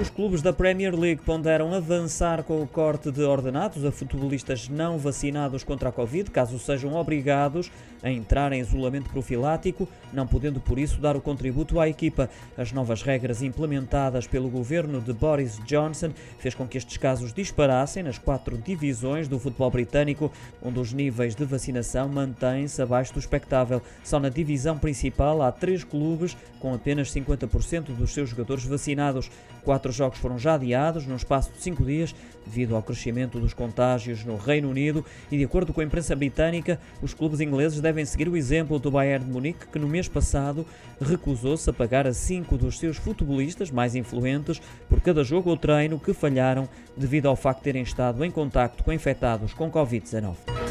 Os clubes da Premier League ponderam avançar com o corte de ordenados a futebolistas não vacinados contra a Covid, caso sejam obrigados a entrar em isolamento profilático, não podendo por isso dar o contributo à equipa. As novas regras implementadas pelo governo de Boris Johnson fez com que estes casos disparassem nas quatro divisões do futebol britânico, onde os níveis de vacinação mantêm-se abaixo do expectável. Só na divisão principal há três clubes com apenas 50% dos seus jogadores vacinados. Quatro Quatro jogos foram já adiados no espaço de cinco dias devido ao crescimento dos contágios no Reino Unido e, de acordo com a imprensa britânica, os clubes ingleses devem seguir o exemplo do Bayern de Munique, que no mês passado recusou-se a pagar a cinco dos seus futebolistas mais influentes por cada jogo ou treino que falharam devido ao facto de terem estado em contacto com infectados com Covid-19.